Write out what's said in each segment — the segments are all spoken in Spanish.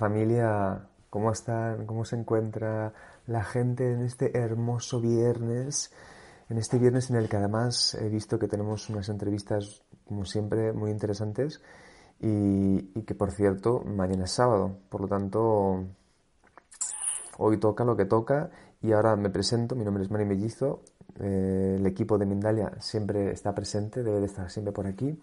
Familia? ¿Cómo están? ¿Cómo se encuentra la gente en este hermoso viernes? En este viernes en el que además he visto que tenemos unas entrevistas, como siempre, muy interesantes y, que, por cierto, mañana es sábado. Por lo tanto, hoy toca lo que toca y ahora me presento. Mi nombre es Mari Mellizo. Eh, el equipo de Mindalia siempre está presente, debe de estar siempre por aquí.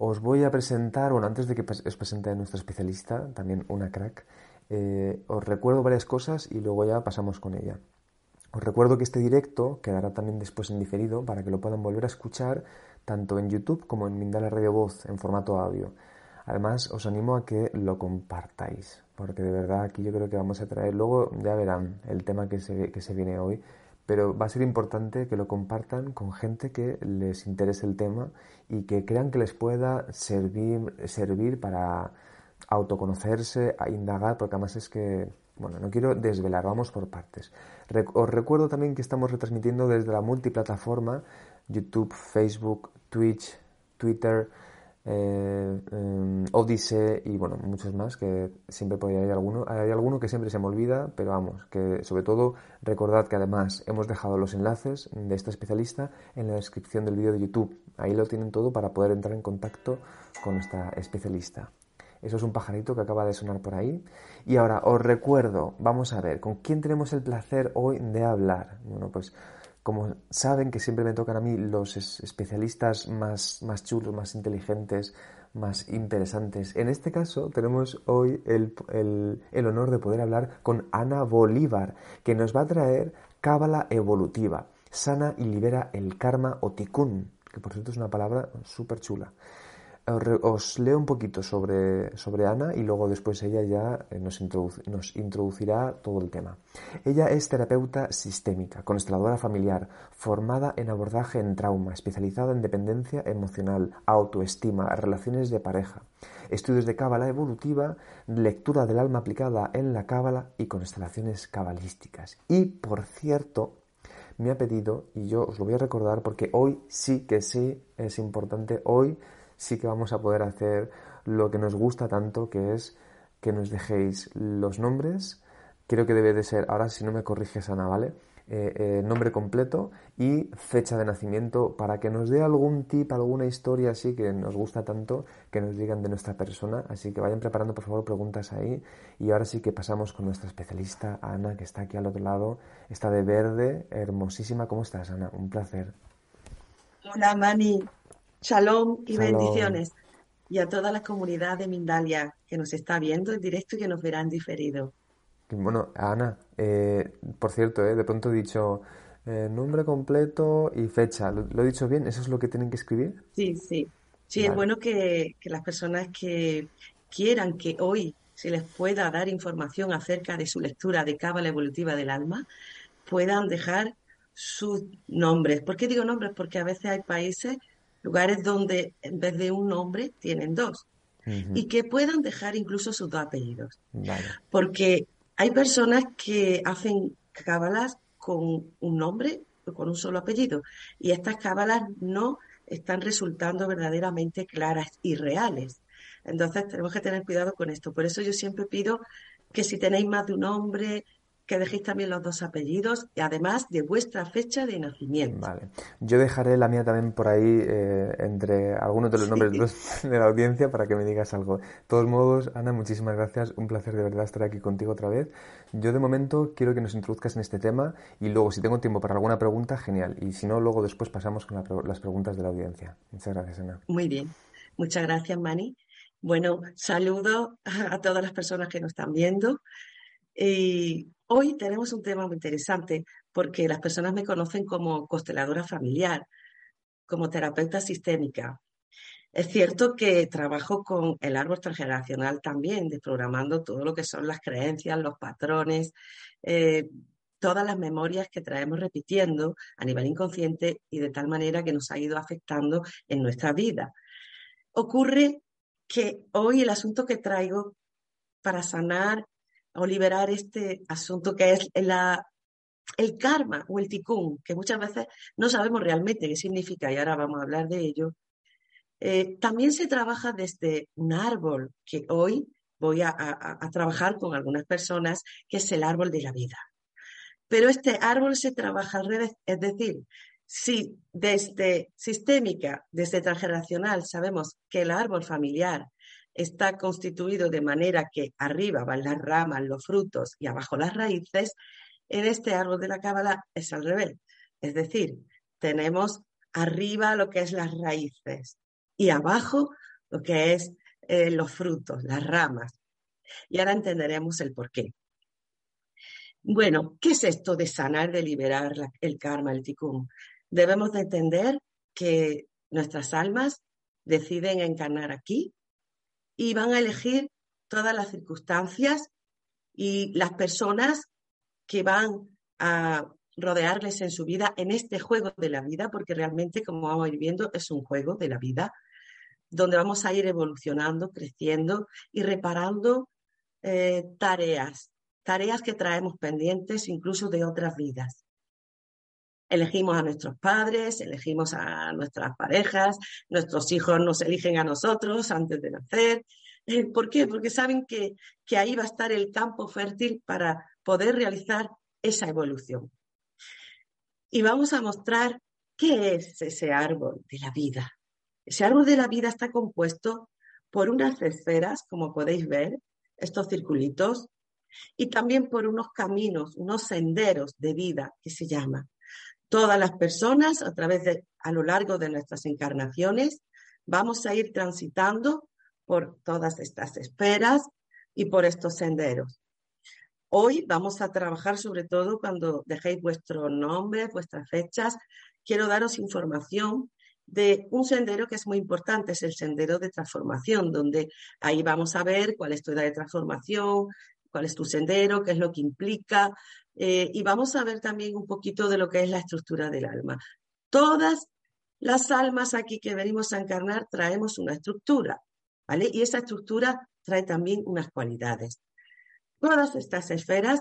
Os voy a presentar, bueno, antes de que os presente a nuestra especialista, también una crack, eh, os recuerdo varias cosas y luego ya pasamos con ella. Os recuerdo que este directo quedará también después en diferido para que lo puedan volver a escuchar tanto en YouTube como en Mindala Radio Voz en formato audio. Además, os animo a que lo compartáis, porque de verdad aquí yo creo que vamos a traer, luego ya verán el tema que se, que se viene hoy, pero va a ser importante que lo compartan con gente que les interese el tema y que crean que les pueda servir, servir para autoconocerse, a indagar, porque además es que, bueno, no quiero desvelar, vamos por partes. os recuerdo también que estamos retransmitiendo desde la multiplataforma YouTube, Facebook, Twitch, Twitter, eh, Odyssey y bueno, muchos más que siempre puede haber alguno. Hay alguno que siempre se me olvida, pero vamos, que sobre todo recordad que además hemos dejado los enlaces de esta especialista en la descripción del vídeo de YouTube. Ahí lo tienen todo para poder entrar en contacto con esta especialista. Eso es un pajarito que acaba de sonar por ahí. Y ahora os recuerdo, vamos a ver, ¿con quién tenemos el placer hoy de hablar? Bueno, pues como saben que siempre me tocan a mí los especialistas más, más chulos, más inteligentes, más interesantes. En este caso tenemos hoy el, el, honor de poder hablar con Ana Bolívar, que nos va a traer Cábala Evolutiva, sana y libera el karma o tikkun, que por cierto es una palabra súper chula os leo un poquito sobre, sobre Ana y luego después ella ya eh, nos, nos, introducirá todo el tema. Ella es terapeuta sistémica, consteladora familiar, formada en abordaje en trauma, especializada en dependencia emocional, autoestima, relaciones de pareja, estudios de cábala evolutiva, lectura del alma aplicada en la cábala y constelaciones cabalísticas. Y, por cierto, me ha pedido, y yo os lo voy a recordar porque hoy sí que sí es importante, hoy sí que vamos a poder hacer lo que nos gusta tanto, que es que nos dejéis los nombres. Creo que debe de ser, ahora si no me corriges Ana, ¿vale? Eh, eh, nombre completo y fecha de nacimiento para que nos dé algún tip, alguna historia así que nos gusta tanto que nos digan de nuestra persona. Así que vayan preparando por favor preguntas ahí. Y ahora sí que pasamos con nuestra especialista Ana, que está aquí al otro lado. Está de verde, hermosísima. ¿Cómo estás, Ana? Un placer. Hola, Mani. Shalom y bendiciones. Y a toda la comunidad de Mindalia que nos está viendo en directo y que nos verán diferido. Bueno, Ana, eh, por cierto, eh, de pronto he dicho eh, nombre completo y fecha. ¿Lo, he dicho bien? ¿Eso es lo que tienen que escribir? Sí, sí. Sí, es bueno que, las personas que quieran que hoy se les pueda dar información acerca de su lectura de Cábala Evolutiva del Alma, puedan dejar sus nombres. ¿Por qué digo nombres? Porque a veces hay países lugares donde en vez de un nombre tienen dos. Y que puedan dejar incluso sus dos apellidos. Porque hay personas que hacen cábalas con un nombre o con un solo apellido. Y estas cábalas no están resultando verdaderamente claras y reales. Entonces tenemos que tener cuidado con esto. Por eso yo siempre pido que si tenéis más de un nombre, que dejéis también los dos apellidos y además de vuestra fecha de nacimiento. Vale. Yo dejaré la mía también por ahí eh, entre algunos de los nombres de, la audiencia para que me digas algo. De todos modos, Ana, muchísimas gracias. Un placer de verdad estar aquí contigo otra vez. Yo de momento quiero que nos introduzcas en este tema y luego si tengo tiempo para alguna pregunta, genial. Y si no, luego después pasamos con las preguntas de la audiencia. Muchas gracias, Ana. Muy bien. Muchas gracias, Mani. Bueno, saludo a todas las personas que nos están viendo. Y hoy tenemos un tema muy interesante porque las personas me conocen como consteladora familiar, como terapeuta sistémica. Es cierto que trabajo con el árbol transgeneracional también, desprogramando todo lo que son las creencias, los patrones, eh, todas las memorias que traemos repitiendo a nivel inconsciente y de tal manera que nos ha ido afectando en nuestra vida. Ocurre que hoy el asunto que traigo para sanar o liberar este asunto que es el karma o el tikkun, que muchas veces no sabemos realmente qué significa y ahora vamos a hablar de ello, eh, también se trabaja desde un árbol que hoy voy a, a, trabajar con algunas personas, que es el árbol de la vida. Pero este árbol se trabaja al revés, es decir, si desde sistémica, desde transgeneracional, sabemos que el árbol familiar está constituido de manera que arriba van las ramas, los frutos y abajo las raíces, en este árbol de la cábala es al revés. Es decir, tenemos arriba lo que es las raíces y abajo lo que es eh, los frutos, las ramas. Y ahora entenderemos el por qué. Bueno, ¿qué es esto de sanar, de liberar el karma, el tikkun? Debemos de entender que nuestras almas deciden encarnar aquí y van a elegir todas las circunstancias y las personas que van a rodearles en su vida en este juego de la vida, porque realmente, como vamos a ir viendo, es un juego de la vida donde vamos a ir evolucionando, creciendo y reparando eh, tareas, tareas que traemos pendientes incluso de otras vidas. Elegimos a nuestros padres, elegimos a nuestras parejas, nuestros hijos nos eligen a nosotros antes de nacer. Eh, ¿Por qué? Porque saben que, que ahí va a estar el campo fértil para poder realizar esa evolución. Y vamos a mostrar qué es ese árbol de la vida. Ese árbol de la vida está compuesto por unas esferas, como podéis ver, estos circulitos, y también por unos caminos, unos senderos de vida que se llaman todas las personas a través de, a lo largo de nuestras encarnaciones, vamos a ir transitando por todas estas esferas y por estos senderos. Hoy vamos a trabajar sobre todo cuando dejéis vuestro nombre, vuestras fechas. Quiero daros información de un sendero que es muy importante, es el sendero de transformación, donde ahí vamos a ver cuál es tu edad de transformación, cuál es tu sendero, qué es lo que implica, eh, y vamos a ver también un poquito de lo que es la estructura del alma. Todas las almas aquí que venimos a encarnar traemos una estructura, ¿vale? Y esa estructura trae también unas cualidades. Todas estas esferas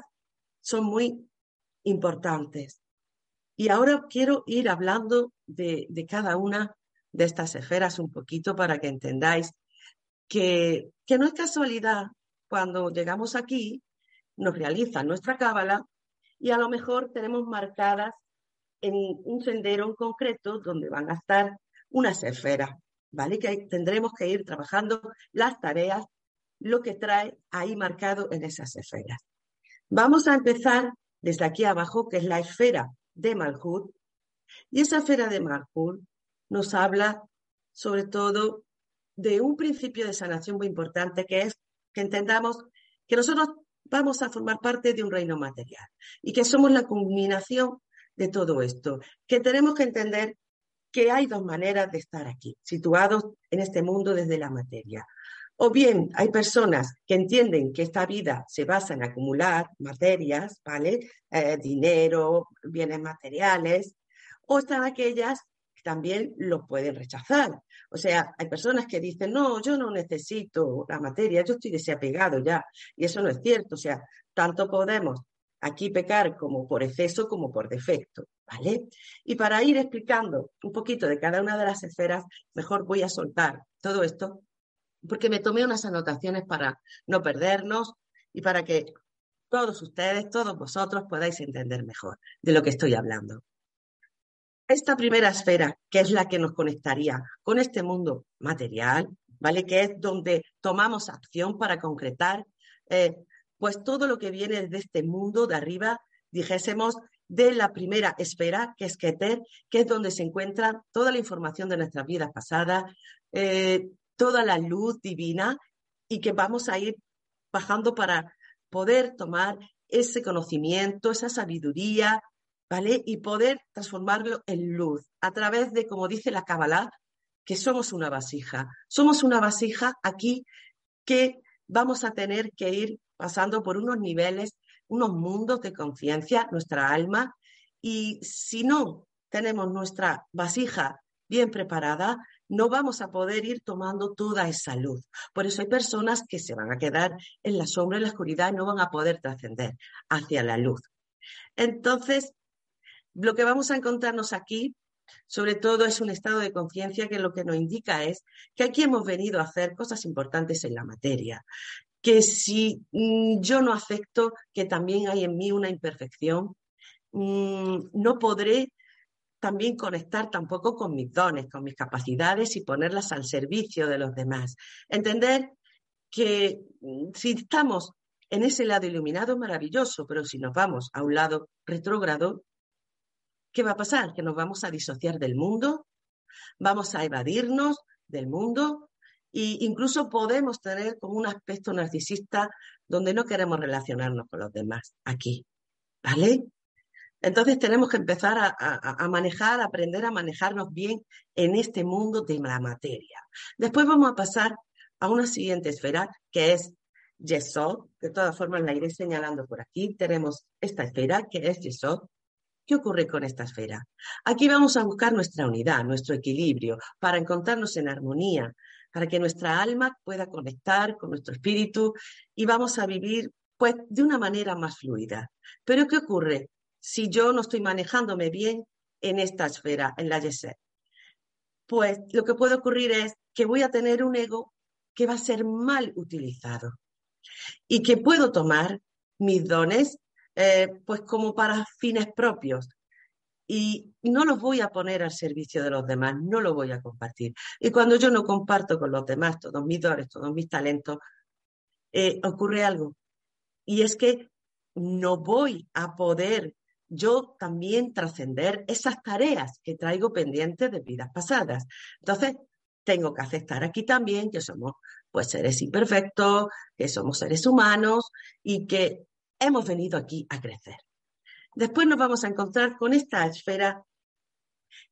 son muy importantes. Y ahora quiero ir hablando de, de cada una de estas esferas un poquito para que entendáis que, que no es casualidad cuando llegamos aquí, nos realizan nuestra cábala y a lo mejor tenemos marcadas en un sendero en concreto donde van a estar unas esferas, ¿vale? Que tendremos que ir trabajando las tareas, lo que trae ahí marcado en esas esferas. Vamos a empezar desde aquí abajo, que es la esfera de Malhut, y esa esfera de Malhut nos habla sobre todo de un principio de sanación muy importante, que es que entendamos que nosotros vamos a formar parte de un reino material y que somos la culminación de todo esto, que tenemos que entender que hay dos maneras de estar aquí, situados en este mundo desde la materia. O bien hay personas que entienden que esta vida se basa en acumular materias, ¿vale? Eh, dinero, bienes materiales, o están aquellas que también lo pueden rechazar o sea, hay personas que dicen, no, yo no necesito la materia, yo estoy desapegado ya. Y eso no es cierto. O sea, tanto podemos aquí pecar como por exceso como por defecto, ¿vale? Y para ir explicando un poquito de cada una de las esferas, mejor voy a soltar todo esto, porque me tomé unas anotaciones para no perdernos y para que todos ustedes, todos vosotros podáis entender mejor de lo que estoy hablando esta primera esfera, que es la que nos conectaría con este mundo material, ¿vale? Que es donde tomamos acción para concretar, eh, pues todo lo que viene de este mundo de arriba, dijésemos, de la primera esfera, que es Keter, que es donde se encuentra toda la información de nuestras vidas pasadas, eh, toda la luz divina y que vamos a ir bajando para poder tomar ese conocimiento, esa sabiduría, ¿vale? Y poder transformarlo en luz a través de, como dice la Kabbalah, que somos una vasija. Somos una vasija aquí que vamos a tener que ir pasando por unos niveles, unos mundos de conciencia, nuestra alma, y si no tenemos nuestra vasija bien preparada, no vamos a poder ir tomando toda esa luz. Por eso hay personas que se van a quedar en la sombra, en la oscuridad, no van a poder trascender hacia la luz. Entonces, lo que vamos a encontrarnos aquí, sobre todo, es un estado de conciencia que lo que nos indica es que aquí hemos venido a hacer cosas importantes en la materia, que si mm, yo no acepto que también hay en mí una imperfección, mm, no podré también conectar tampoco con mis dones, con mis capacidades y ponerlas al servicio de los demás. Entender que mm, si estamos en ese lado iluminado, maravilloso, pero si nos vamos a un lado retrógrado, ¿qué va a pasar? Que nos vamos a disociar del mundo, vamos a evadirnos del mundo e incluso podemos tener como un aspecto narcisista donde no queremos relacionarnos con los demás aquí. ¿Vale? Entonces tenemos que empezar a, manejar, a aprender a manejarnos bien en este mundo de la materia. Después vamos a pasar a una siguiente esfera que es Yesod. De todas formas la iré señalando por aquí. Tenemos esta esfera que es Yesod. ¿Qué ocurre con esta esfera? Aquí vamos a buscar nuestra unidad, nuestro equilibrio, para encontrarnos en armonía, para que nuestra alma pueda conectar con nuestro espíritu y vamos a vivir pues de una manera más fluida. Pero ¿qué ocurre? si yo no estoy manejándome bien en esta esfera, en la YESET? Pues lo que puede ocurrir es que voy a tener un ego que va a ser mal utilizado y que puedo tomar mis dones eh, pues como para fines propios y no los voy a poner al servicio de los demás, no los voy a compartir. Y cuando yo no comparto con los demás todos mis dones, todos mis talentos, eh, ocurre algo. Y es que no voy a poder yo también trascender esas tareas que traigo pendientes de vidas pasadas. Entonces, tengo que aceptar aquí también que somos pues seres imperfectos, que somos seres humanos y que hemos venido aquí a crecer. Después nos vamos a encontrar con esta esfera,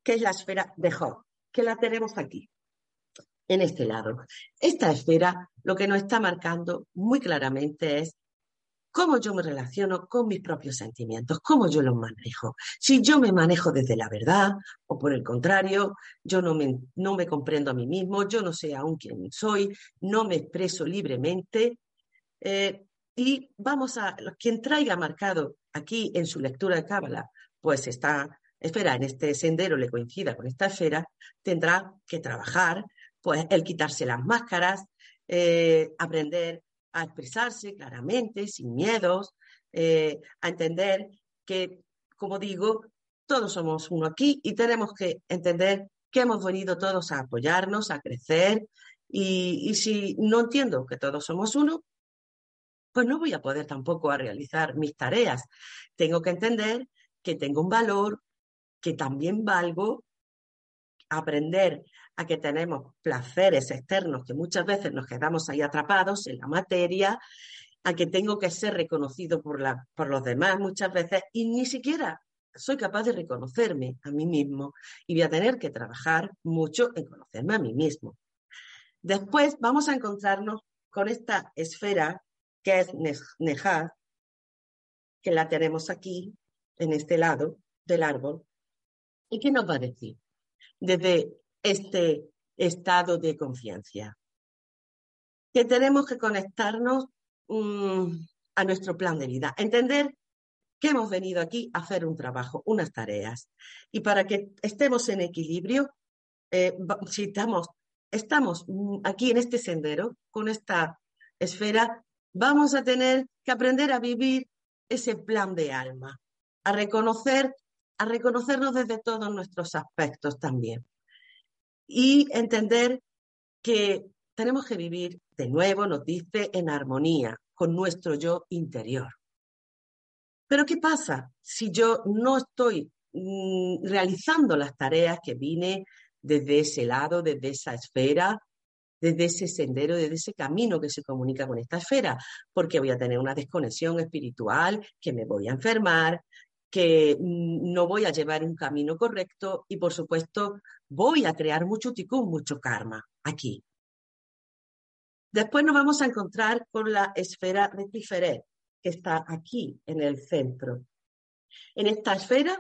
que es la esfera de Job, que la tenemos aquí, en este lado. Esta esfera lo que nos está marcando muy claramente es cómo yo me relaciono con mis propios sentimientos, cómo yo los manejo. Si yo me manejo desde la verdad o por el contrario, yo no me, no me comprendo a mí mismo, yo no sé aún quién soy, no me expreso libremente. Eh, y vamos a, quien traiga marcado aquí en su lectura de Cábala, pues está, espera, en este sendero le coincida con esta esfera, tendrá que trabajar, pues el quitarse las máscaras, eh, aprender a expresarse claramente, sin miedos, eh, a entender que, como digo, todos somos uno aquí y tenemos que entender que hemos venido todos a apoyarnos, a crecer y, si no entiendo que todos somos uno, pues no voy a poder tampoco a realizar mis tareas. Tengo que entender que tengo un valor, que también valgo, aprender a que tenemos placeres externos que muchas veces nos quedamos ahí atrapados en la materia, a que tengo que ser reconocido por, la, por los demás muchas veces y ni siquiera soy capaz de reconocerme a mí mismo y voy a tener que trabajar mucho en conocerme a mí mismo. Después vamos a encontrarnos con esta esfera que es Nejad, que la tenemos aquí, en este lado del árbol. ¿Y qué nos va a decir? Desde este estado de conciencia. Que tenemos que conectarnos mm, a nuestro plan de vida, entender que hemos venido aquí a hacer un trabajo, unas tareas. Y para que estemos en equilibrio, eh, si estamos, estamos mm, aquí en este sendero, con esta esfera, vamos a tener que aprender a vivir ese plan de alma, a reconocer, a reconocernos desde todos nuestros aspectos también y entender que tenemos que vivir de nuevo, nos dice, en armonía con nuestro yo interior. Pero ¿qué pasa si yo no estoy mm, realizando las tareas que vine desde ese lado, desde esa esfera? Desde ese sendero, desde ese camino que se comunica con esta esfera, porque voy a tener una desconexión espiritual, que me voy a enfermar, que mm, no voy a llevar un camino correcto y, por supuesto, voy a crear mucho ticún, mucho karma aquí. Después nos vamos a encontrar con la esfera de Tiferet, que está aquí en el centro. En esta esfera,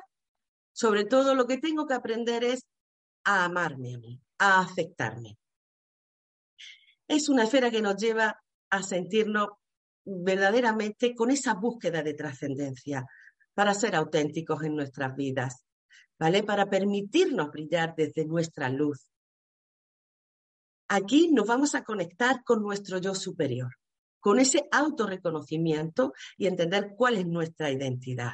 sobre todo lo que tengo que aprender es a amarme a mí, a aceptarme. Es una esfera que nos lleva a sentirnos verdaderamente con esa búsqueda de trascendencia para ser auténticos en nuestras vidas, ¿vale? Para permitirnos brillar desde nuestra luz, Aquí nos vamos a conectar con nuestro yo superior, con ese autorreconocimiento y entender cuál es nuestra identidad.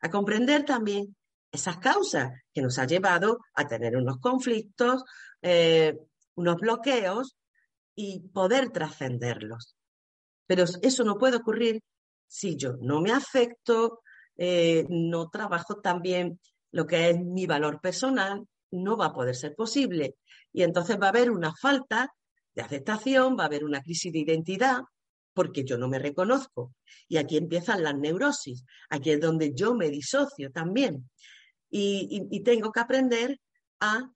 A comprender también esas causas que nos ha llevado a tener unos conflictos, eh, unos bloqueos y poder trascenderlos. Pero eso no puede ocurrir si yo no me afecto, eh, no trabajo también lo que es mi valor personal, no va a poder ser posible. Y entonces va a haber una falta de aceptación, va a haber una crisis de identidad, porque yo no me reconozco. Y aquí empiezan las neurosis, aquí es donde yo me disocio también. Y, tengo que aprender a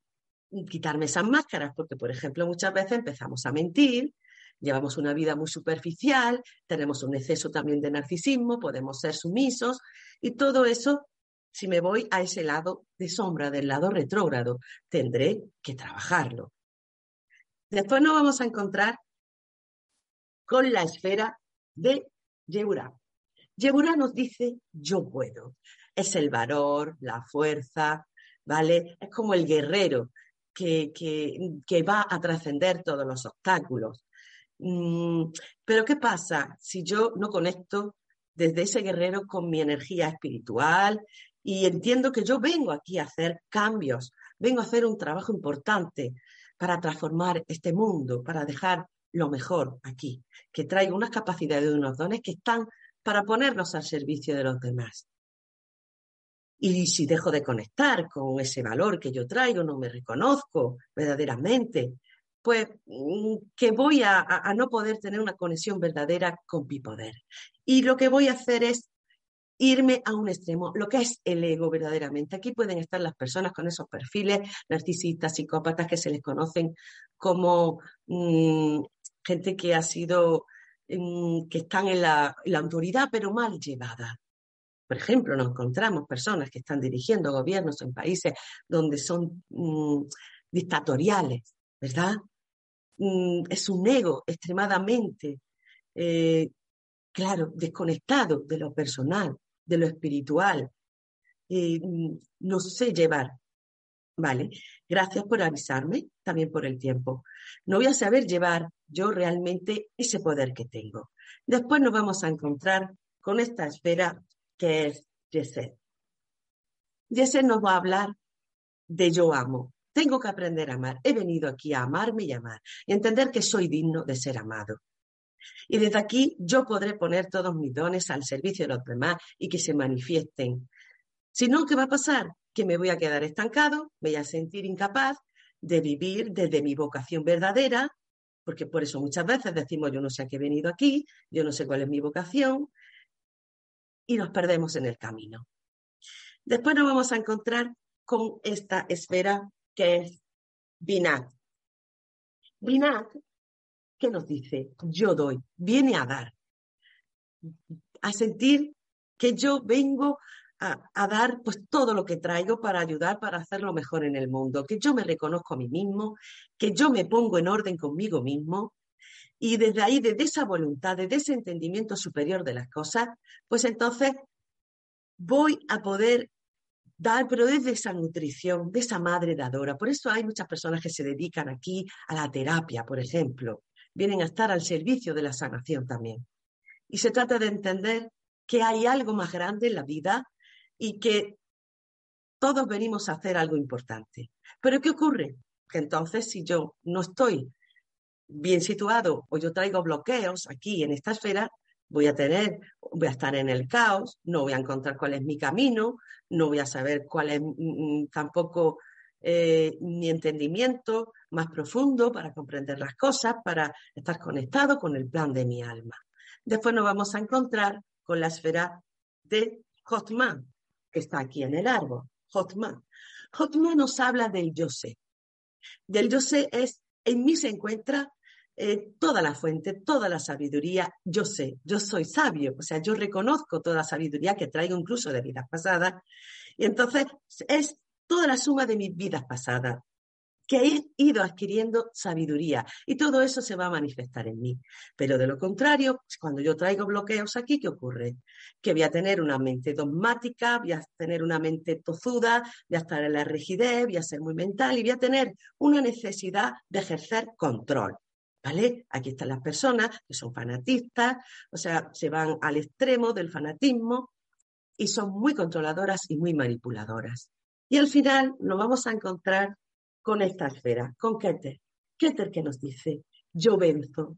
quitarme esas máscaras, porque, por ejemplo, muchas veces empezamos a mentir, llevamos una vida muy superficial, tenemos un exceso también de narcisismo, podemos ser sumisos, y todo eso si me voy a ese lado de sombra, del lado retrógrado, tendré que trabajarlo. Después nos vamos a encontrar con la esfera de Yeura. Yeura nos dice yo puedo. Es el valor, la fuerza, ¿vale? Es como el guerrero que, que, va a trascender todos los obstáculos. Mm, pero ¿qué pasa si yo no conecto desde ese guerrero con mi energía espiritual, y entiendo que yo vengo aquí a hacer cambios, vengo a hacer un trabajo importante para transformar este mundo, para dejar lo mejor aquí, que traigo unas capacidades y unos dones que están para ponernos al servicio de los demás. Y si dejo de conectar con ese valor que yo traigo, no me reconozco verdaderamente, pues mm, que voy a, no poder tener una conexión verdadera con mi poder. Y lo que voy a hacer es irme a un extremo, lo que es el ego verdaderamente. Aquí pueden estar las personas con esos perfiles narcisistas, psicópatas que se les conocen como mm, gente que ha sido, mm, que están en la, autoridad, pero mal llevada. Por ejemplo, nos encontramos personas que están dirigiendo gobiernos en países donde son mm, dictatoriales, ¿verdad? es un ego extremadamente, eh, claro, desconectado de lo personal de lo espiritual. Mm, no sé llevar. Vale, gracias por avisarme, también por el tiempo. No voy a saber llevar yo realmente ese poder que tengo. Después nos vamos a encontrar con esta esfera que es Yeset. Yeset nos va a hablar de yo amo. Tengo que aprender a amar. He venido aquí a amarme y amar y entender que soy digno de ser amado. Y desde aquí yo podré poner todos mis dones al servicio de los demás y que se manifiesten. Si no, ¿qué va a pasar? Que me voy a quedar estancado, me voy a sentir incapaz de vivir desde mi vocación verdadera, porque por eso muchas veces decimos yo no sé a qué he venido aquí, yo no sé cuál es mi vocación, y nos perdemos en el camino. Después nos vamos a encontrar con esta esfera que es Binat. Binat ¿Qué nos dice? Yo doy, viene a dar, a sentir que yo vengo a, dar pues todo lo que traigo para ayudar, para hacerlo mejor en el mundo, que yo me reconozco a mí mismo, que yo me pongo en orden conmigo mismo y desde ahí, desde esa voluntad, desde ese entendimiento superior de las cosas, pues entonces voy a poder dar, pero desde esa nutrición, de esa madre dadora. Por eso hay muchas personas que se dedican aquí a la terapia, por ejemplo, vienen a estar al servicio de la sanación también. Y se trata de entender que hay algo más grande en la vida y que todos venimos a hacer algo importante. Pero ¿qué ocurre? Que entonces si yo no estoy bien situado o yo traigo bloqueos aquí en esta esfera, voy a tener, voy a estar en el caos, no voy a encontrar cuál es mi camino, no voy a saber cuál es mm, mm, tampoco eh, mi entendimiento, más profundo para comprender las cosas, para estar conectado con el plan de mi alma. Después nos vamos a encontrar con la esfera de Hotman, que está aquí en el árbol. Hotman. Hotman nos habla del yo sé. Del yo sé es, en mí se encuentra eh, toda la fuente, toda la sabiduría, yo sé, yo soy sabio, o sea, yo reconozco toda la sabiduría que traigo incluso de vidas pasadas, y entonces es toda la suma de mis vidas pasadas, que he ido adquiriendo sabiduría y todo eso se va a manifestar en mí. Pero de lo contrario, cuando yo traigo bloqueos aquí, ¿qué ocurre? Que voy a tener una mente dogmática, voy a tener una mente tozuda, voy a estar en la rigidez, voy a ser muy mental y voy a tener una necesidad de ejercer control. Aquí están las personas que son fanatistas, o sea, se van al extremo del fanatismo y son muy controladoras y muy manipuladoras. Y al final nos vamos a encontrar con esta esfera, con Keter. Keter que nos dice, yo venzo,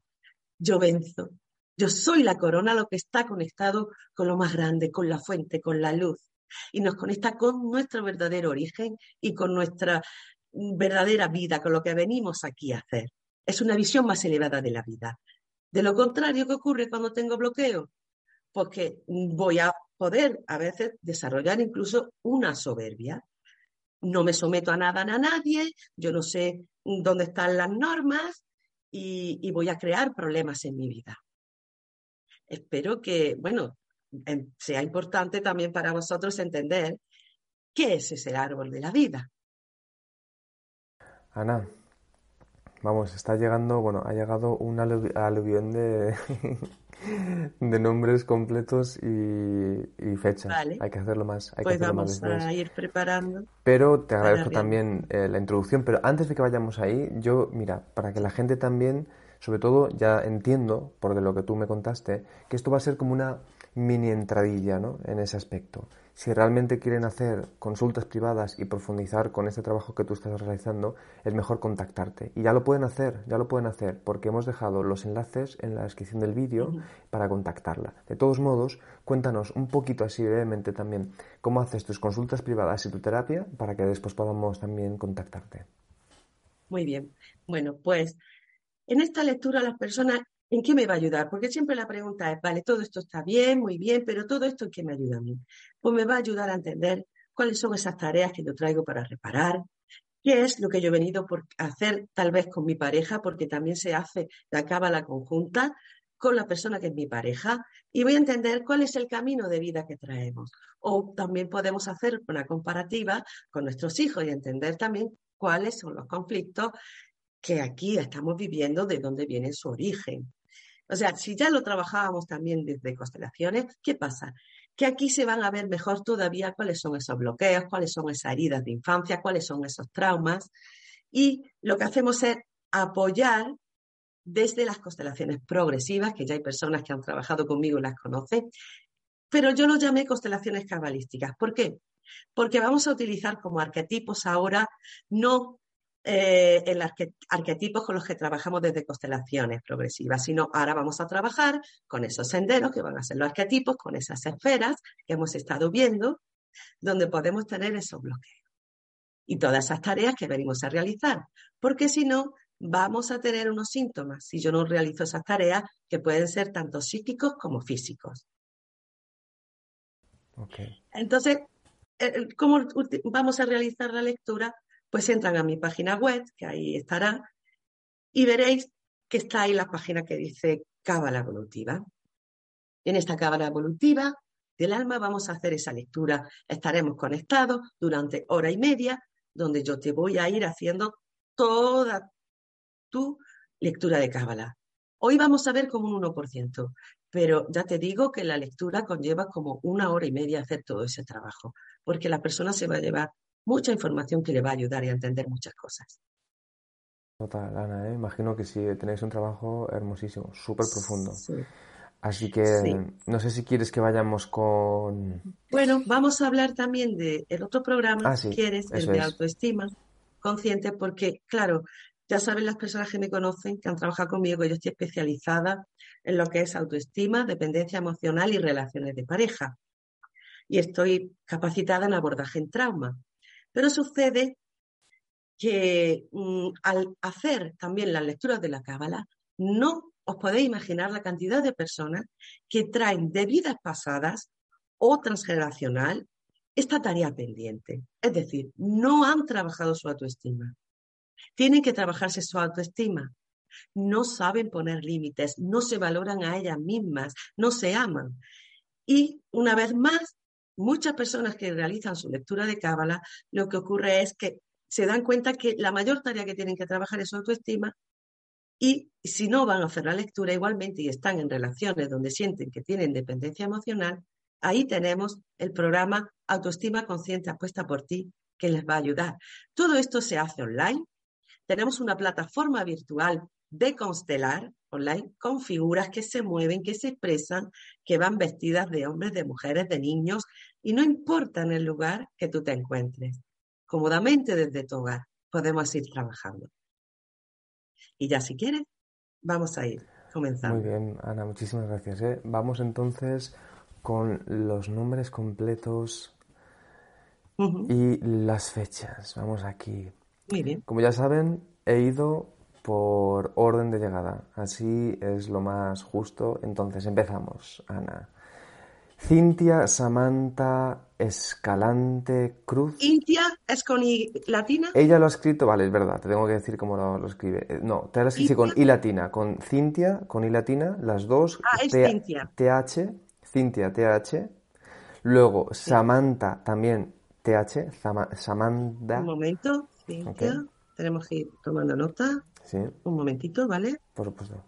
yo venzo, yo soy la corona, lo que está conectado con lo más grande, con la fuente, con la luz. Y nos conecta con nuestro verdadero origen y con nuestra verdadera vida, con lo que venimos aquí a hacer es una visión más elevada de la vida. De lo contrario, ¿qué ocurre cuando tengo bloqueo? Porque voy a poder a veces desarrollar incluso una soberbia. No me someto a nada ni a nadie, yo no sé dónde están las normas y, voy a crear problemas en mi vida. Espero que, bueno, sea importante también para vosotros entender qué es ese árbol de la vida. Ana, Vamos, está llegando, bueno, ha llegado un aluvión de, de nombres completos y, fechas. Hay que hacerlo más. Hay pues que hacerlo vamos a ir preparando. Pero te agradezco también eh, la introducción. Pero antes de que vayamos ahí, yo, mira, para que la gente también, sobre todo, ya entiendo, por de lo que tú me contaste, que esto va a ser como una mini entradilla, ¿no? En ese aspecto si realmente quieren hacer consultas privadas y profundizar con este trabajo que tú estás realizando, es mejor contactarte. Y ya lo pueden hacer, ya lo pueden hacer, porque hemos dejado los enlaces en la descripción del vídeo para contactarla. De todos modos, cuéntanos un poquito así brevemente también cómo haces tus consultas privadas y tu terapia para que después podamos también contactarte. Muy bien. Bueno, pues en esta lectura las personas ¿En qué me va a ayudar? Porque siempre la pregunta es, vale, todo esto está bien, muy bien, pero todo esto ¿en qué me ayuda a mí? Pues me va a ayudar a entender cuáles son esas tareas que yo traigo para reparar, qué es lo que yo he venido por hacer tal vez con mi pareja, porque también se hace, la conjunta con la persona que es mi pareja, y voy a entender cuál es el camino de vida que traemos. O también podemos hacer una comparativa con nuestros hijos y entender también cuáles son los conflictos que aquí estamos viviendo, de dónde viene su origen. O sea, si ya lo trabajábamos también desde constelaciones, ¿qué pasa? Que aquí se van a ver mejor todavía cuáles son esos bloqueos, cuáles son esas heridas de infancia, cuáles son esos traumas. Y lo que hacemos es apoyar desde las constelaciones progresivas, que ya hay personas que han trabajado conmigo y las conocen, pero yo lo llamé constelaciones cabalísticas. ¿Por qué? Porque vamos a utilizar como arquetipos ahora no eh, en los arquetipos con los que trabajamos desde constelaciones progresivas, sino ahora vamos a trabajar con esos senderos que van a ser los arquetipos, con esas esferas que hemos estado viendo, donde podemos tener esos bloqueos. Y todas esas tareas que venimos a realizar, porque si no, vamos a tener unos síntomas si yo no realizo esas tareas que pueden ser tanto psíquicos como físicos. Entonces, eh, ¿cómo vamos a realizar la lectura? Pues entran a mi página web, que ahí estará, y veréis que está ahí la página que dice Cábala Evolutiva. En esta Cábala Evolutiva del alma vamos a hacer esa lectura. Estaremos conectados durante hora y media, donde yo te voy a ir haciendo toda tu lectura de Cábala. Hoy vamos a ver como un 1%, pero ya te digo que la lectura conlleva como una hora y media hacer todo ese trabajo, porque la persona se va a llevar mucha información que le va a ayudar a entender muchas cosas. Total, Ana, ¿eh? imagino que sí, tenéis un trabajo hermosísimo, súper profundo. Así que no sé si quieres que vayamos con... Bueno, vamos a hablar también del el otro programa, ah, si quieres, el de autoestima consciente, porque, claro, ya saben las personas que me conocen, que han trabajado conmigo, yo estoy especializada en lo que es autoestima, dependencia emocional y relaciones de pareja. Y estoy capacitada en abordaje en trauma. Pero sucede que mm, al hacer también las lecturas de la Cábala, no os podéis imaginar la cantidad de personas que traen de vidas pasadas o transgeneracional esta tarea pendiente. Es decir, no han trabajado su autoestima. Tienen que trabajarse su autoestima. No saben poner límites, no se valoran a ellas mismas, no se aman. Y una vez más, muchas personas que realizan su lectura de Cábala, lo que ocurre es que se dan cuenta que la mayor tarea que tienen que trabajar es su autoestima y si no van a hacer la lectura igualmente y están en relaciones donde sienten que tienen dependencia emocional, ahí tenemos el programa Autoestima Consciente Apuesta por ti que les va a ayudar. Todo esto se hace online. Tenemos una plataforma virtual de constelar online con figuras que se mueven, que se expresan, que van vestidas de hombres, de mujeres, de niños, y no importa en el lugar que tú te encuentres. Cómodamente desde tu hogar podemos ir trabajando. Y ya si quieres, vamos a ir comenzando. Muy bien, Ana, muchísimas gracias. ¿eh? Vamos entonces con los nombres completos y las fechas. Vamos aquí. Muy bien. Como ya saben, he ido por orden de llegada. Así es lo más justo. Entonces empezamos, Ana. Cintia Samantha Escalante Cruz. ¿Cintia es con I latina? Ella lo ha escrito, vale, es verdad, te tengo que decir cómo lo, escribe. Eh, no, te lo escrito con I latina, con Cintia, con I latina, las dos. Ah, es Cintia. TH, Cintia, TH. Luego Samantha también TH, Samantha. Un momento, Cintia. Tenemos que ir tomando nota. Sí. Un momentito, ¿vale? Por supuesto.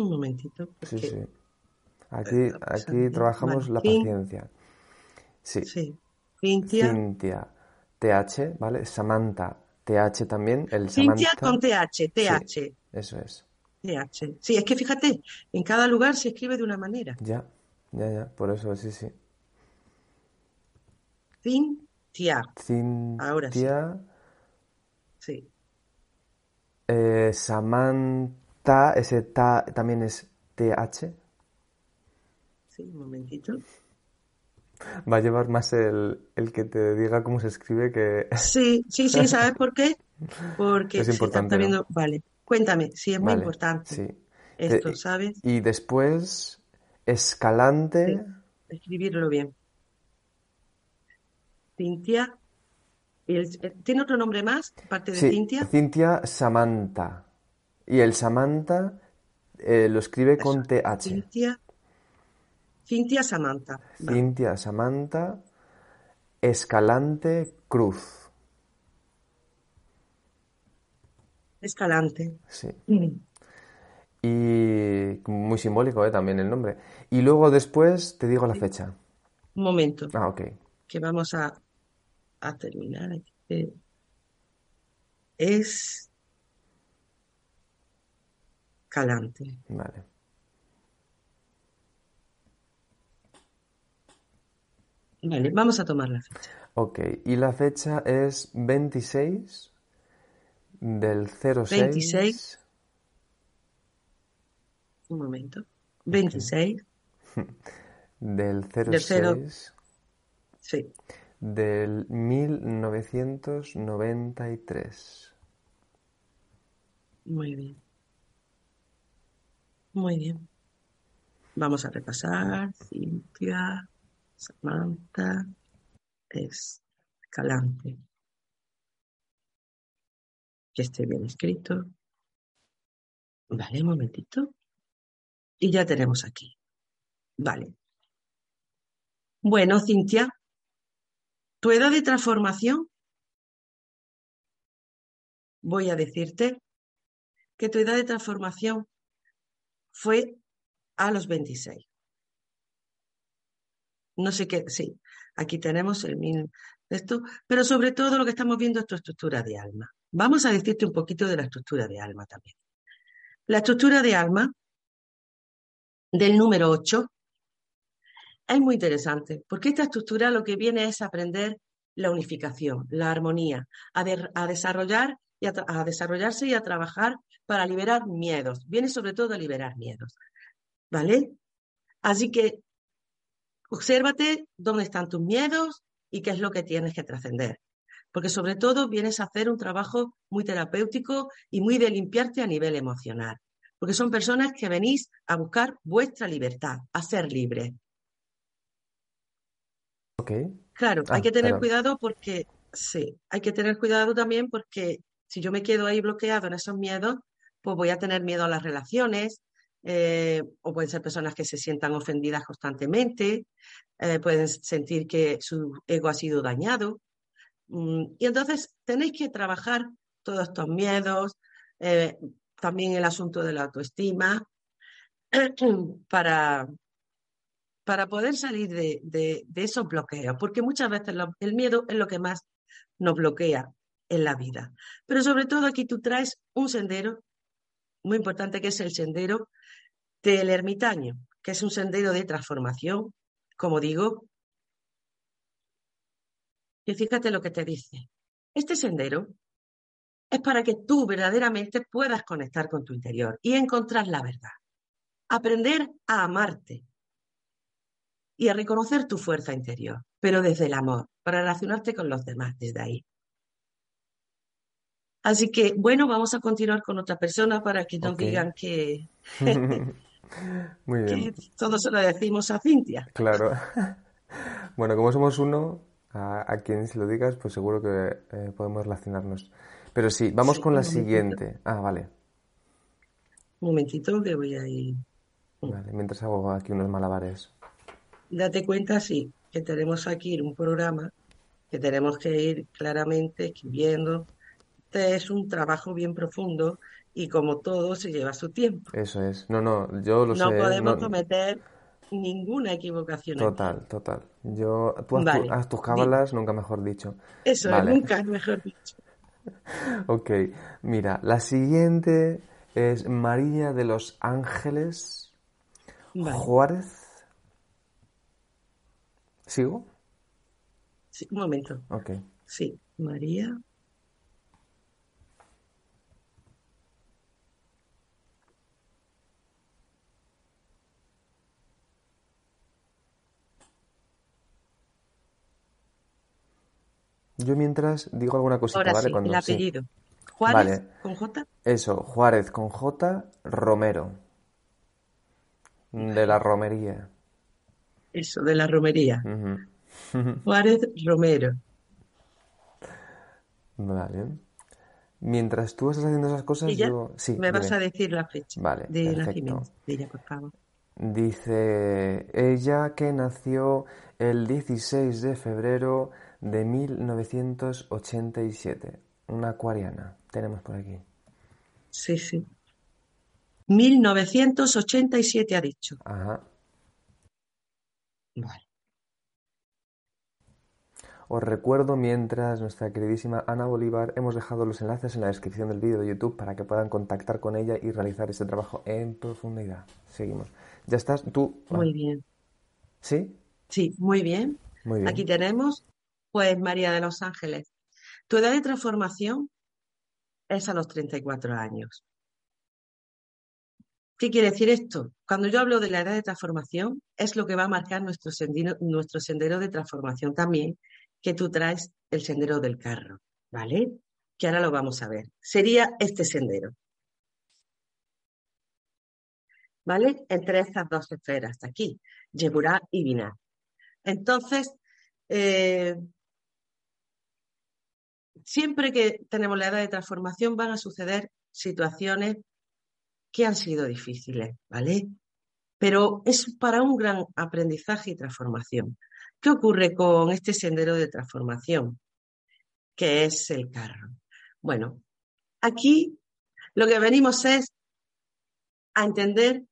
Un momentito. Sí, sí. Aquí, eh, aquí trabajamos la paciencia. Sí. Sí. Cintia. Cintia. TH, ¿vale? Samantha. TH también. El Cintia con TH. TH. eso es. TH. Sí, es que fíjate, en cada lugar se escribe de una manera. Ya, ya, ya. Por eso, sí, sí. Cintia. Cintia. Ahora sí. Sí. Eh, Samantha. Ta, ese ta también es TH. Sí, un momentito. Va a llevar más el, que te diga cómo se escribe que. Sí, sí, sí, ¿sabes por qué? Porque es importante. viendo... Vale, cuéntame, sí, es muy importante. Sí. Esto, ¿sabes? Y después, escalante. Escribirlo bien. Cintia. ¿Tiene otro nombre más, aparte de Cintia? Cintia Samantha. Y el Samantha eh, lo escribe con TH. Cintia, Cintia Samantha. Cintia Samantha Escalante Cruz. Escalante. Sí. Mm. Y muy simbólico eh, también el nombre. Y luego después te digo la fecha. Un momento. Ah, ok. Que vamos a, a terminar. Es Calante. Vale. Vale, vamos a tomar la fecha. Ok, y la fecha es 26 del 06. 26. Un momento. 26. Del 06. Sí. Del 1993. Muy bien. Muy bien. Vamos a repasar. Cintia, Samantha, Escalante. Que esté bien escrito. Vale, un momentito. Y ya tenemos aquí. Vale. Bueno, Cintia, tu edad de transformación, voy a decirte que tu edad de transformación fue a los 26. No sé qué, sí, aquí tenemos el mil esto, pero sobre todo lo que estamos viendo es tu estructura de alma. Vamos a decirte un poquito de la estructura de alma también. La estructura de alma del número 8 es muy interesante, porque esta estructura lo que viene es aprender la unificación, la armonía, a desarrollar y a, desarrollarse y a trabajar para liberar miedos. Viene sobre todo a liberar miedos. ¿Vale? Así que obsérvate dónde están tus miedos y qué es lo que tienes que trascender. Porque sobre todo vienes a hacer un trabajo muy terapéutico y muy de limpiarte a nivel emocional. Porque son personas que venís a buscar vuestra libertad, a ser libres. Claro, hay ah, que tener cuidado porque, sí, hay que tener cuidado también porque si yo me quedo ahí bloqueado en esos miedos, pues voy a tener miedo a las relaciones, eh, o pueden ser personas que se sientan ofendidas constantemente, eh, pueden sentir que su ego ha sido dañado. Mm, y entonces tenéis que trabajar todos estos miedos, eh, también el asunto de la autoestima, para, para poder salir de, esos bloqueos, porque muchas veces el miedo es lo que más nos bloquea en la vida. Pero sobre todo aquí tú traes un sendero muy importante que es el sendero del ermitaño, que es un sendero de transformación, como digo. Y fíjate lo que te dice. Este sendero es para que tú verdaderamente puedas conectar con tu interior y encontrar la verdad. Aprender a amarte y a reconocer tu fuerza interior, pero desde el amor, para relacionarte con los demás desde ahí. Así que, bueno, vamos a continuar con otra persona para que nos digan que, Muy bien. todo se lo decimos a Cintia. Claro. bueno, como somos uno, a, quien se lo digas, pues seguro que eh, podemos relacionarnos. Pero sí, vamos con la siguiente. Ah, vale. Un momentito que voy a ir. Vale, mientras hago aquí unos malabares. Date cuenta, sí, que tenemos aquí un programa que tenemos que ir claramente escribiendo este es un trabajo bien profundo y como todo se lleva su tiempo. Eso es. No, no, yo lo sé. No podemos cometer ninguna equivocación. Total, total. Yo, tú haz, tus cábalas, nunca mejor dicho. Eso es, nunca mejor dicho. ok, mira, la siguiente es María de los Ángeles Juárez. ¿Sigo? Sí, un momento. Ok. Sí, María Yo mientras digo alguna cosita, Ahora ¿vale? Sí, el apellido. Juárez con J. Eso, Juárez con J, Romero. De la romería. Eso, de la romería. Juárez Romero. Vale. Mientras tú estás haciendo esas cosas, yo. Sí, me vas a decir la fecha vale, de nacimiento de ella, por favor. Dice ella que nació el 16 de febrero de 1987. Una acuariana tenemos por aquí. Sí, sí. 1987 ha dicho. Ajá. Vale. Os recuerdo mientras nuestra queridísima Ana Bolívar hemos dejado los enlaces en la descripción del vídeo de YouTube para que puedan contactar con ella y realizar este trabajo en profundidad. Seguimos. ¿Ya estás? ¿Tú? Muy bien. ¿Sí? Sí, muy bien. Muy bien. Aquí tenemos pues María de los Ángeles, tu edad de transformación es a los 34 años. ¿Qué quiere decir esto? Cuando yo hablo de la edad de transformación, es lo que va a marcar nuestro sendero, de transformación también, que tú traes el sendero del carro, ¿vale? Que ahora lo vamos a ver. Sería este sendero. ¿Vale? Entre estas dos esferas, aquí, Yeburá y Binah. Entonces, eh, siempre que tenemos la edad de transformación van a suceder situaciones que han sido difíciles, ¿vale? Pero es para un gran aprendizaje y transformación. ¿Qué ocurre con este sendero de transformación? Que es el carro. Bueno, aquí lo que venimos es a entender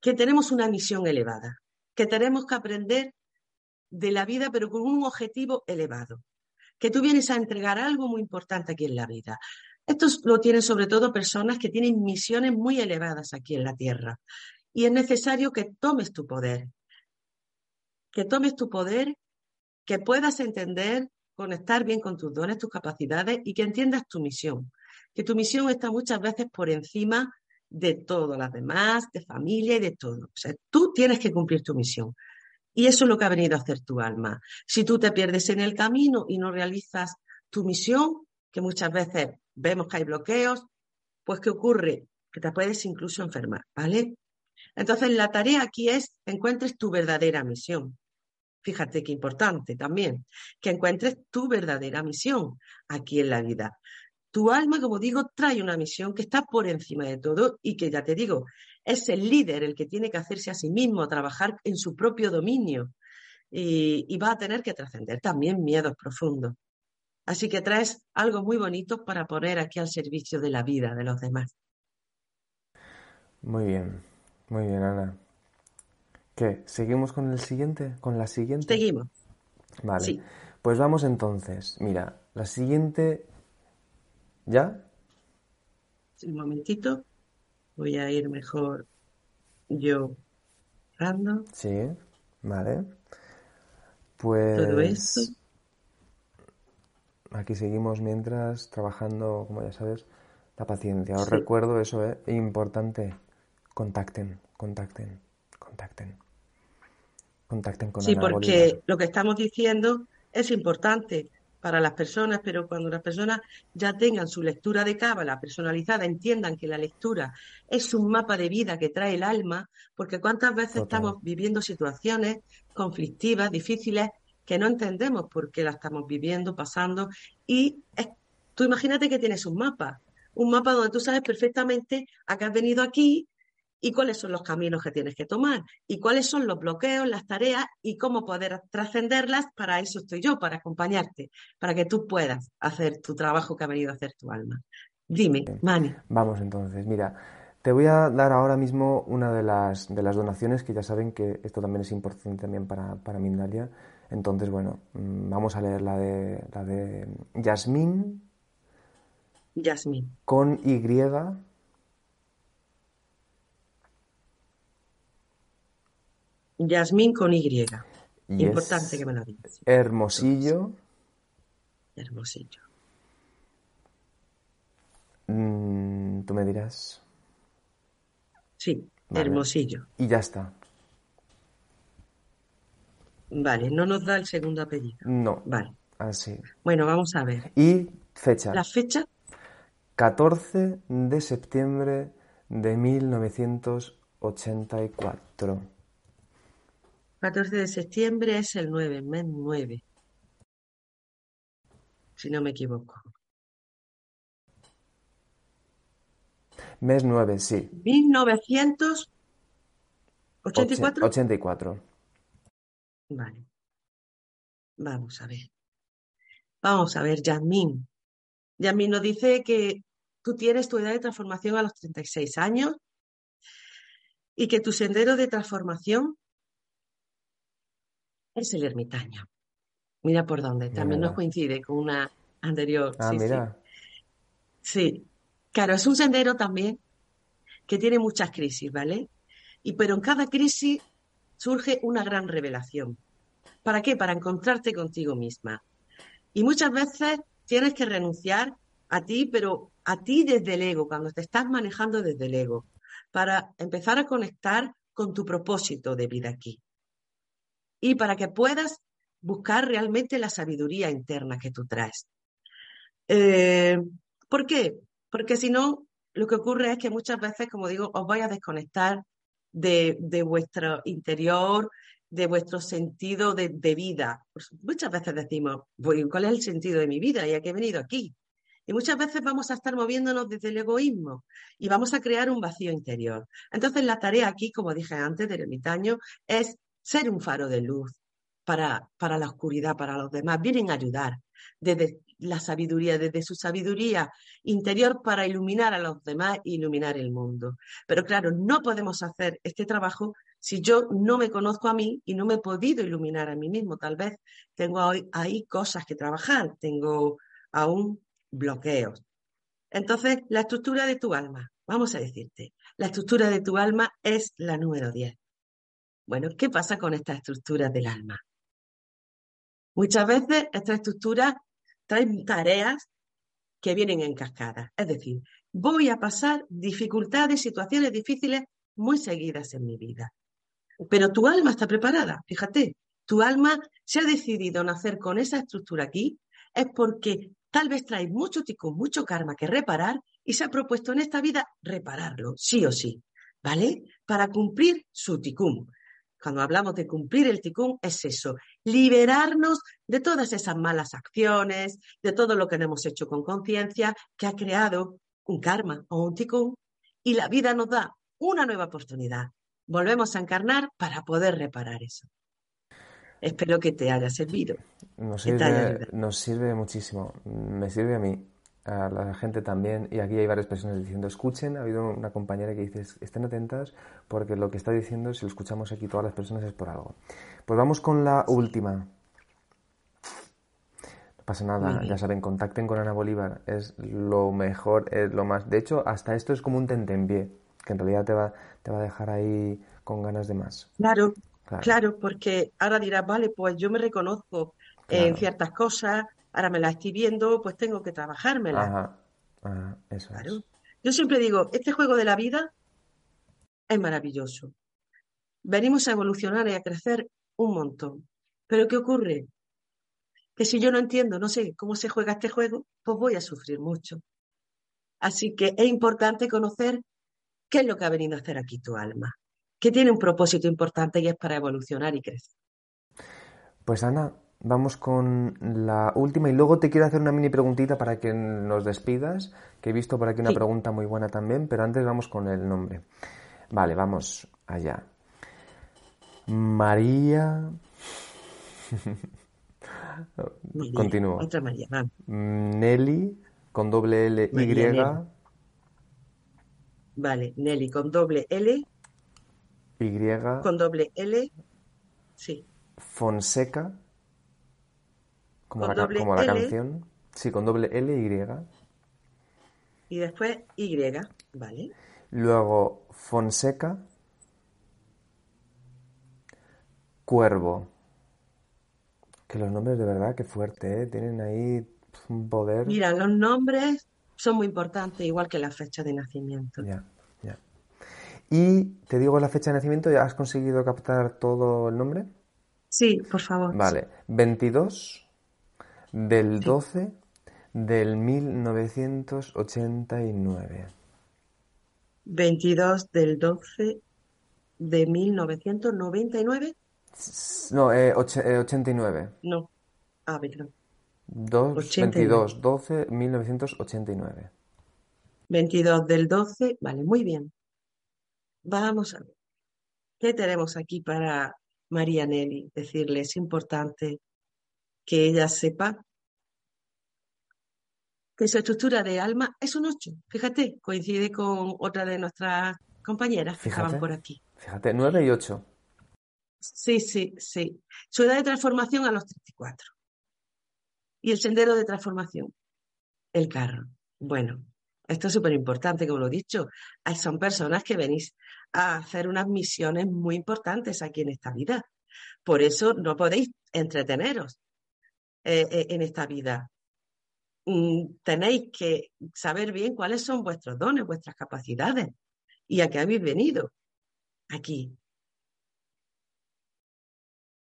que tenemos una misión elevada, que tenemos que aprender de la vida, pero con un objetivo elevado que tú vienes a entregar algo muy importante aquí en la vida. Esto lo tienen sobre todo personas que tienen misiones muy elevadas aquí en la Tierra. Y es necesario que tomes tu poder, que tomes tu poder, que puedas entender conectar bien con tus dones, tus capacidades y que entiendas tu misión. Que tu misión está muchas veces por encima de todo, las demás, de familia y de todo. O sea, tú tienes que cumplir tu misión. Y eso es lo que ha venido a hacer tu alma. Si tú te pierdes en el camino y no realizas tu misión, que muchas veces vemos que hay bloqueos, pues ¿qué ocurre? Que te puedes incluso enfermar, ¿vale? Entonces, la tarea aquí es encuentres tu verdadera misión. Fíjate qué importante también, que encuentres tu verdadera misión aquí en la vida. Tu alma, como digo, trae una misión que está por encima de todo y que, ya te digo, es el líder el que tiene que hacerse a sí mismo, trabajar en su propio dominio y, y va a tener que trascender también miedos profundos. Así que traes algo muy bonito para poner aquí al servicio de la vida de los demás. Muy bien, muy bien, Ana. ¿Qué? ¿Seguimos con el siguiente? ¿Con la siguiente? Seguimos. Vale. Sí. Pues vamos entonces. Mira, la siguiente. ¿Ya? Un momentito. Voy a ir mejor yo dando. Sí, vale. Pues. Todo esto. Aquí seguimos mientras trabajando, como ya sabes, la paciencia. Os recuerdo eso, es importante. Contacten, contacten, contacten. Contacten con Sí, porque lo que estamos diciendo es importante para las personas, pero cuando las personas ya tengan su lectura de cábala personalizada, entiendan que la lectura es un mapa de vida que trae el alma, porque cuántas veces estamos viviendo situaciones conflictivas, difíciles, que no entendemos por qué la estamos viviendo, pasando, y tú imagínate que tienes un mapa, un mapa donde tú sabes perfectamente a qué has venido aquí y cuáles son los caminos que tienes que tomar y cuáles son los bloqueos, las tareas y cómo poder trascenderlas. Para eso estoy yo, para acompañarte, para que tú puedas hacer tu trabajo que ha venido a hacer tu alma. Dime, Mani. Vamos entonces, mira, te voy a dar ahora mismo una de las, de las donaciones que ya saben que esto también es importante también para, para Mindalia. Entonces, bueno, mm, vamos a leer la de, la de Yasmín. Yasmín. Con Y. Yasmín con Y. Importante que me lo digas. Hermosillo. Hermosillo. Mm, Tú me dirás. Sí, Hermosillo. Y ya está. Vale, no nos da el segundo apellido. No. Vale. Así. Bueno, vamos a ver. Y fecha. ¿La fecha? 14 de septiembre de 1984. 14 de septiembre es el 9, mes 9. Si no me equivoco. Mes 9, sí. 1984. 84. Vale. Vamos a ver. Vamos a ver, Yasmín. Yasmín nos dice que tú tienes tu edad de transformación a los 36 años y que tu sendero de transformación es el ermitaño. Mira por dónde. También nos coincide con una anterior. Ah, sí, mira. Sí. sí. Claro, es un sendero también que tiene muchas crisis, ¿vale? Y pero en cada crisis surge una gran revelación. ¿Para qué? Para encontrarte contigo misma. Y muchas veces tienes que renunciar a ti, pero a ti desde el ego, cuando te estás manejando desde el ego, para empezar a conectar con tu propósito de vida aquí y para que puedas buscar realmente la sabiduría interna que tú traes. Eh, ¿Por qué? Porque si no, lo que ocurre es que muchas veces, como digo, os vais a desconectar de, vuestro interior, de vuestro sentido de, vida. Muchas veces decimos, ¿cuál es el sentido de mi vida? ¿Y a qué he venido aquí? Y muchas veces vamos a estar moviéndonos desde el egoísmo y vamos a crear un vacío interior. Entonces la tarea aquí, como dije antes del ermitaño, es ser un faro de luz para, para la oscuridad, para los demás. Vienen a ayudar desde la sabiduría, desde su sabiduría interior para iluminar a los demás e iluminar el mundo. Pero claro, no podemos hacer este trabajo si yo no me conozco a mí y no me he podido iluminar a mí mismo. Tal vez tengo ahí cosas que trabajar, tengo aún bloqueos. Entonces, la estructura de tu alma, vamos a decirte, la estructura de tu alma es la número 10. Bueno, ¿qué pasa con esta estructura del alma? Muchas veces esta estructura trae tareas que vienen en cascada. Es decir, voy a pasar dificultades, situaciones difíciles muy seguidas en mi vida. Pero tu alma está preparada, fíjate, tu alma se ha decidido nacer con esa estructura aquí, es porque tal vez trae mucho tico, mucho karma que reparar y se ha propuesto en esta vida repararlo, sí o sí, ¿vale? Para cumplir su ticum. Cuando hablamos de cumplir el ticum es eso, liberarnos de todas esas malas acciones, de todo lo que no hemos hecho con conciencia, que ha creado un karma o un ticum, y la vida nos da una nueva oportunidad. Volvemos a encarnar para poder reparar eso. Espero que te haya servido. Nos sirve, nos sirve muchísimo. Me sirve a mí, a la gente también. Y aquí hay varias personas diciendo, escuchen. Ha habido una compañera que dice, estén atentas porque lo que está diciendo, si lo escuchamos aquí todas las personas, es por algo. Pues vamos con la última. No pasa nada, ya saben, contacten con Ana Bolívar. Es lo mejor, es lo más. De hecho, hasta esto es como un tentempié, que en realidad te va, te va a dejar ahí con ganas de más. Claro, Claro. porque ahora dirás, vale, pues yo me reconozco en ciertas cosas, ahora me las estoy viendo, pues tengo que trabajármela. Ajá, eso Yo siempre digo, este juego de la vida es maravilloso. Venimos a evolucionar y a crecer un montón. Pero ¿qué ocurre? Que si yo no entiendo, no sé cómo se juega este juego, pues voy a sufrir mucho. Así que es importante conocer qué es lo que ha venido a hacer aquí tu alma que tiene un propósito importante y es para evolucionar y crecer. Pues Ana, vamos con la última y luego te quiero hacer una mini preguntita para que nos despidas, que he visto por aquí una pregunta muy buena también, pero antes vamos con el nombre. Vale, vamos allá. María. Continúo. Otra María, Nelly con doble L Y. Vale, Nelly con doble L y. Con doble L. Sí. Fonseca. Como la, como la canción. Sí, con doble L y. Y después Y, ¿vale? Luego Fonseca. Cuervo. Que los nombres de verdad, qué fuerte, ¿eh? Tienen ahí un poder. Mira, los nombres son muy importantes, igual que la fecha de nacimiento. Ya. Y te digo la fecha de nacimiento, ¿ya has conseguido captar todo el nombre? Sí, por favor. Vale, 22 del 12 del 1989. 22 del 12 de 1999. No, eh, 89. Eh, no, ah, perdón. 2, 22, 12, 1989. 22 del 12, vale, muy bien. Vamos a ver. ¿Qué tenemos aquí para María Nelly? Decirle, es importante que ella sepa que su estructura de alma es un 8. Fíjate, coincide con otra de nuestras compañeras que estaban por aquí. Fíjate, 9 y 8. Sí, sí, sí. Su edad de transformación a los 34. Y el sendero de transformación, el carro. Bueno, esto es súper importante, como lo he dicho. Son personas que venís a hacer unas misiones muy importantes aquí en esta vida. Por eso no podéis entreteneros eh, eh, en esta vida. Mm, tenéis que saber bien cuáles son vuestros dones, vuestras capacidades y a qué habéis venido aquí.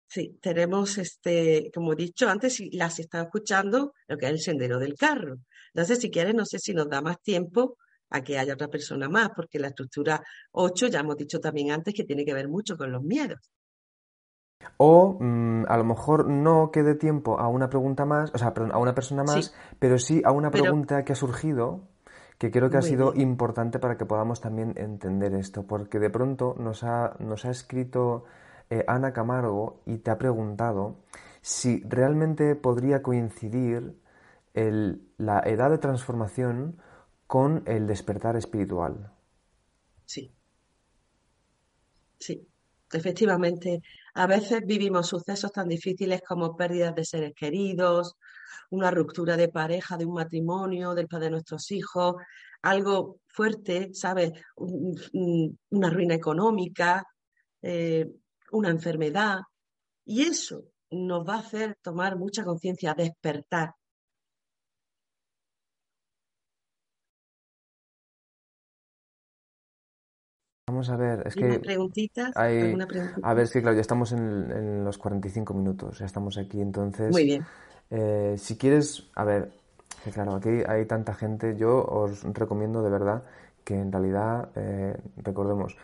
Sí, tenemos, este, como he dicho antes, si las está escuchando, lo que es el sendero del carro. Entonces, si quieres, no sé si nos da más tiempo a que haya otra persona más, porque la estructura 8 ya hemos dicho también antes que tiene que ver mucho con los miedos. O mm, a lo mejor no quede tiempo a una pregunta más, o sea, a una persona más, pero sí a una pregunta que ha surgido que creo que ha sido importante para que podamos también entender esto, porque de pronto nos ha, nos ha escrito eh, Ana Camargo y te ha preguntado si realmente podría coincidir la edad de transformación con el despertar espiritual. Sí. Sí, efectivamente. A veces vivimos sucesos tan difíciles como pérdidas de seres queridos, una ruptura de pareja, de un matrimonio, del padre de nuestros hijos, algo fuerte, ¿sabes? Una ruina económica, eh, una enfermedad. Y eso nos va a hacer tomar mucha conciencia, despertar. Vamos a ver, es que preguntitas? hay... A ver, es que claro, ya estamos en, los 45 minutos, ya estamos aquí, entonces... Muy bien. Eh, si quieres, a ver, que claro, aquí hay tanta gente, yo os recomiendo de verdad que en realidad, eh, recordemos,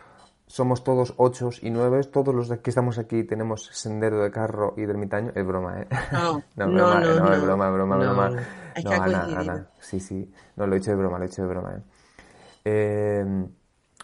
somos todos ocho y nueve, todos los que estamos aquí tenemos sendero de carro y de ermitaño. Es broma, ¿eh? No, no, broma, no, no, es broma, broma, broma. no, Ana, Ana, sí, sí. No, lo he hecho de broma, lo he hecho de broma, ¿eh? eh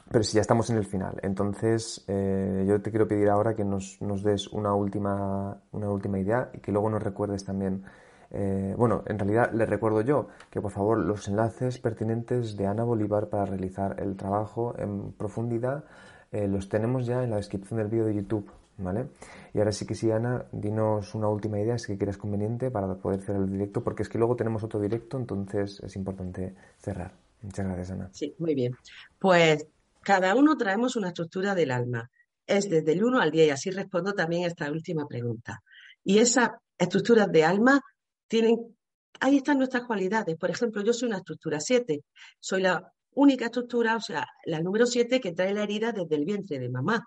pero si ya estamos en el final, entonces eh, yo te quiero pedir ahora que nos, nos des una última, una última idea y que luego nos recuerdes también eh, bueno, en realidad les recuerdo yo que por favor los enlaces pertinentes de Ana Bolívar para realizar el trabajo en profundidad eh, los tenemos ya en la descripción del vídeo de YouTube, ¿vale? Y ahora sí que sí, Ana, dinos una última idea si quieres conveniente para poder cerrar el directo, porque es que luego tenemos otro directo, entonces es importante cerrar. Muchas gracias, Ana. Sí, muy bien. Pues cada uno traemos una estructura del alma. Es desde el 1 al 10 y así respondo también a esta última pregunta. Y esas estructuras de alma tienen, ahí están nuestras cualidades. Por ejemplo, yo soy una estructura 7. Soy la única estructura, o sea, la número 7 que trae la herida desde el vientre de mamá.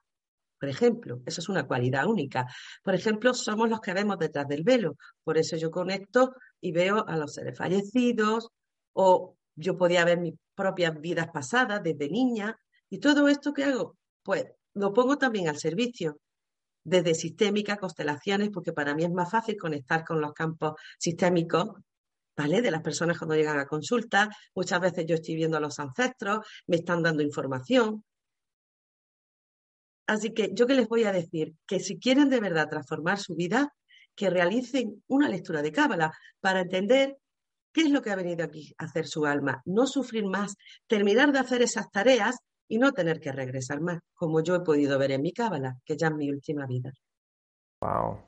Por ejemplo, eso es una cualidad única. Por ejemplo, somos los que vemos detrás del velo. Por eso yo conecto y veo a los seres fallecidos o yo podía ver mis propias vidas pasadas desde niña. Y todo esto que hago, pues lo pongo también al servicio desde sistémica, constelaciones, porque para mí es más fácil conectar con los campos sistémicos, ¿vale? De las personas cuando llegan a consulta. Muchas veces yo estoy viendo a los ancestros, me están dando información. Así que yo que les voy a decir que si quieren de verdad transformar su vida, que realicen una lectura de Cábala para entender qué es lo que ha venido aquí a hacer su alma, no sufrir más, terminar de hacer esas tareas y no tener que regresar más, como yo he podido ver en mi cábala, que ya es mi última vida. Wow.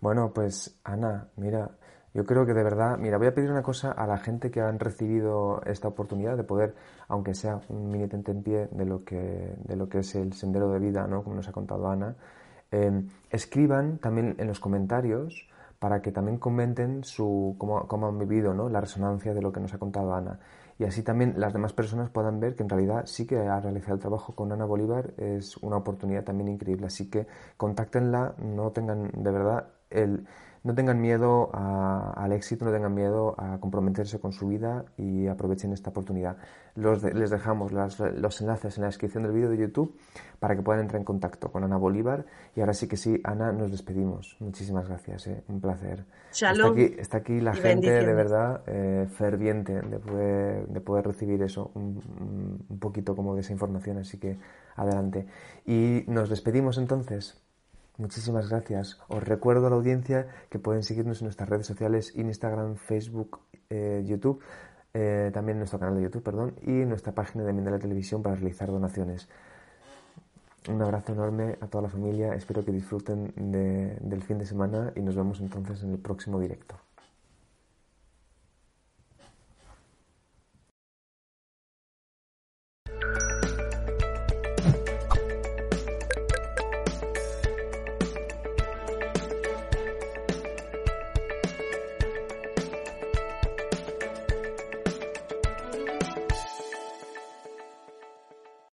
Bueno, pues Ana, mira, yo creo que de verdad, mira, voy a pedir una cosa a la gente que han recibido esta oportunidad de poder, aunque sea un mini en pie de lo que, de lo que es el sendero de vida, ¿no? Como nos ha contado Ana, eh, escriban también en los comentarios para que también comenten su, cómo, cómo han vivido, ¿no? La resonancia de lo que nos ha contado Ana y así también las demás personas puedan ver que en realidad sí que ha realizado el trabajo con Ana Bolívar es una oportunidad también increíble. Así que contáctenla, no tengan de verdad el no tengan miedo al éxito, no tengan miedo a comprometerse con su vida y aprovechen esta oportunidad. les dejamos los enlaces en la descripción del vídeo de YouTube para que puedan entrar en contacto con Ana Bolívar. Y ahora sí que sí, Ana, nos despedimos. Muchísimas gracias, eh. un placer. Está aquí, está aquí la gente de verdad eh, ferviente de poder, de poder recibir eso, un, un poquito como de esa información, así que adelante. Y nos despedimos entonces. Muchísimas gracias. Os recuerdo a la audiencia que pueden seguirnos en nuestras redes sociales, Instagram, Facebook, eh, YouTube, eh, también nuestro canal de YouTube, perdón, y nuestra página de Mindela Televisión para realizar donaciones. Un abrazo enorme a toda la familia, espero que disfruten del fin de semana y nos vemos entonces en el próximo directo.